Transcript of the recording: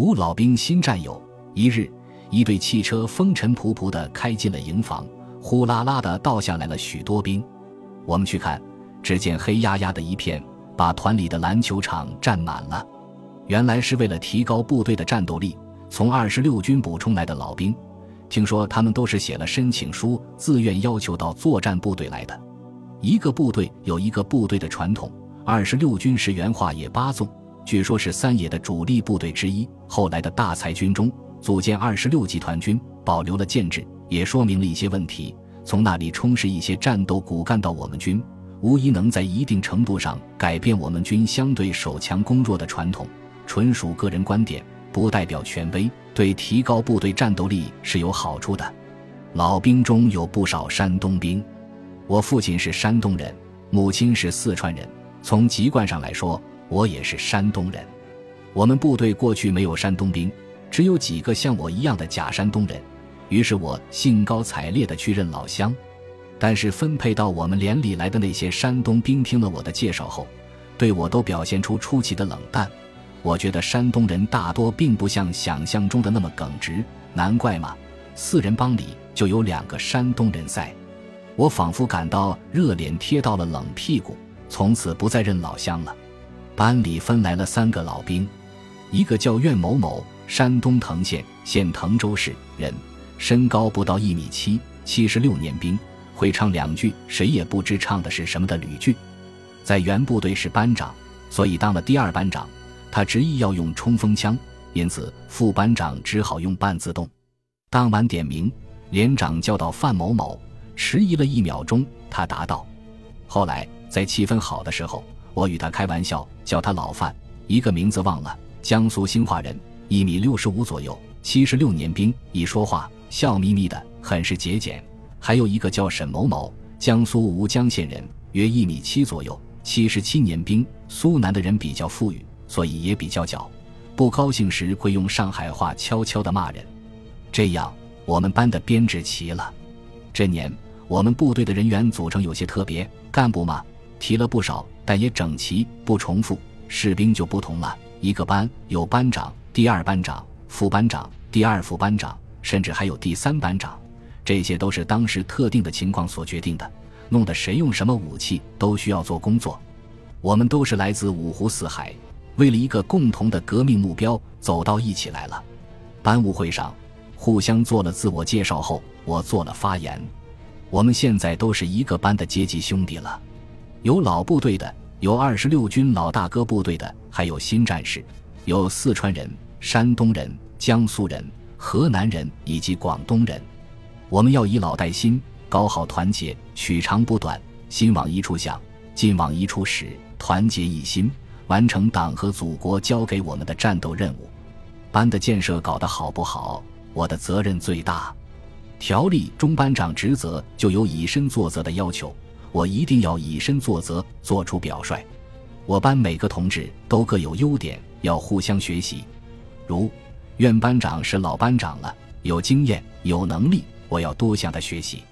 五老兵新战友。一日，一队汽车风尘仆仆地开进了营房，呼啦啦地倒下来了许多兵。我们去看，只见黑压压的一片，把团里的篮球场占满了。原来是为了提高部队的战斗力，从二十六军补充来的老兵。听说他们都是写了申请书，自愿要求到作战部队来的。一个部队有一个部队的传统，二十六军是原话也八纵，据说是三野的主力部队之一。后来的大裁军中组建二十六集团军，保留了建制，也说明了一些问题。从那里充实一些战斗骨干到我们军，无疑能在一定程度上改变我们军相对守强攻弱的传统。纯属个人观点，不代表权威。对提高部队战斗力是有好处的。老兵中有不少山东兵，我父亲是山东人，母亲是四川人。从籍贯上来说，我也是山东人。我们部队过去没有山东兵，只有几个像我一样的假山东人。于是我兴高采烈地去认老乡。但是分配到我们连里来的那些山东兵，听了我的介绍后，对我都表现出出奇的冷淡。我觉得山东人大多并不像想象中的那么耿直，难怪嘛，四人帮里就有两个山东人在。我仿佛感到热脸贴到了冷屁股，从此不再认老乡了。班里分来了三个老兵，一个叫苑某某，山东滕县现滕州市人，身高不到一米七，七十六年兵，会唱两句谁也不知唱的是什么的吕剧，在原部队是班长，所以当了第二班长。他执意要用冲锋枪，因此副班长只好用半自动。当晚点名，连长叫到范某某，迟疑了一秒钟，他答道：“后来在气氛好的时候，我与他开玩笑，叫他老范，一个名字忘了，江苏兴化人，一米六十五左右，七十六年兵，一说话笑眯眯的，很是节俭。还有一个叫沈某某，江苏吴江县人，约一米七左右，七十七年兵。苏南的人比较富裕。”所以也比较狡，不高兴时会用上海话悄悄地骂人。这样，我们班的编制齐了。这年我们部队的人员组成有些特别，干部嘛提了不少，但也整齐不重复。士兵就不同了，一个班有班长、第二班长、副班长、第二副班长，甚至还有第三班长。这些都是当时特定的情况所决定的，弄得谁用什么武器都需要做工作。我们都是来自五湖四海。为了一个共同的革命目标，走到一起来了。班务会上，互相做了自我介绍后，我做了发言。我们现在都是一个班的阶级兄弟了，有老部队的，有二十六军老大哥部队的，还有新战士，有四川人、山东人、江苏人、河南人以及广东人。我们要以老带新，搞好团结，取长补短，心往一处想，劲往一处使，团结一心。完成党和祖国交给我们的战斗任务，班的建设搞得好不好，我的责任最大。条例中班长职责就有以身作则的要求，我一定要以身作则，做出表率。我班每个同志都各有优点，要互相学习。如院班长是老班长了，有经验有能力，我要多向他学习。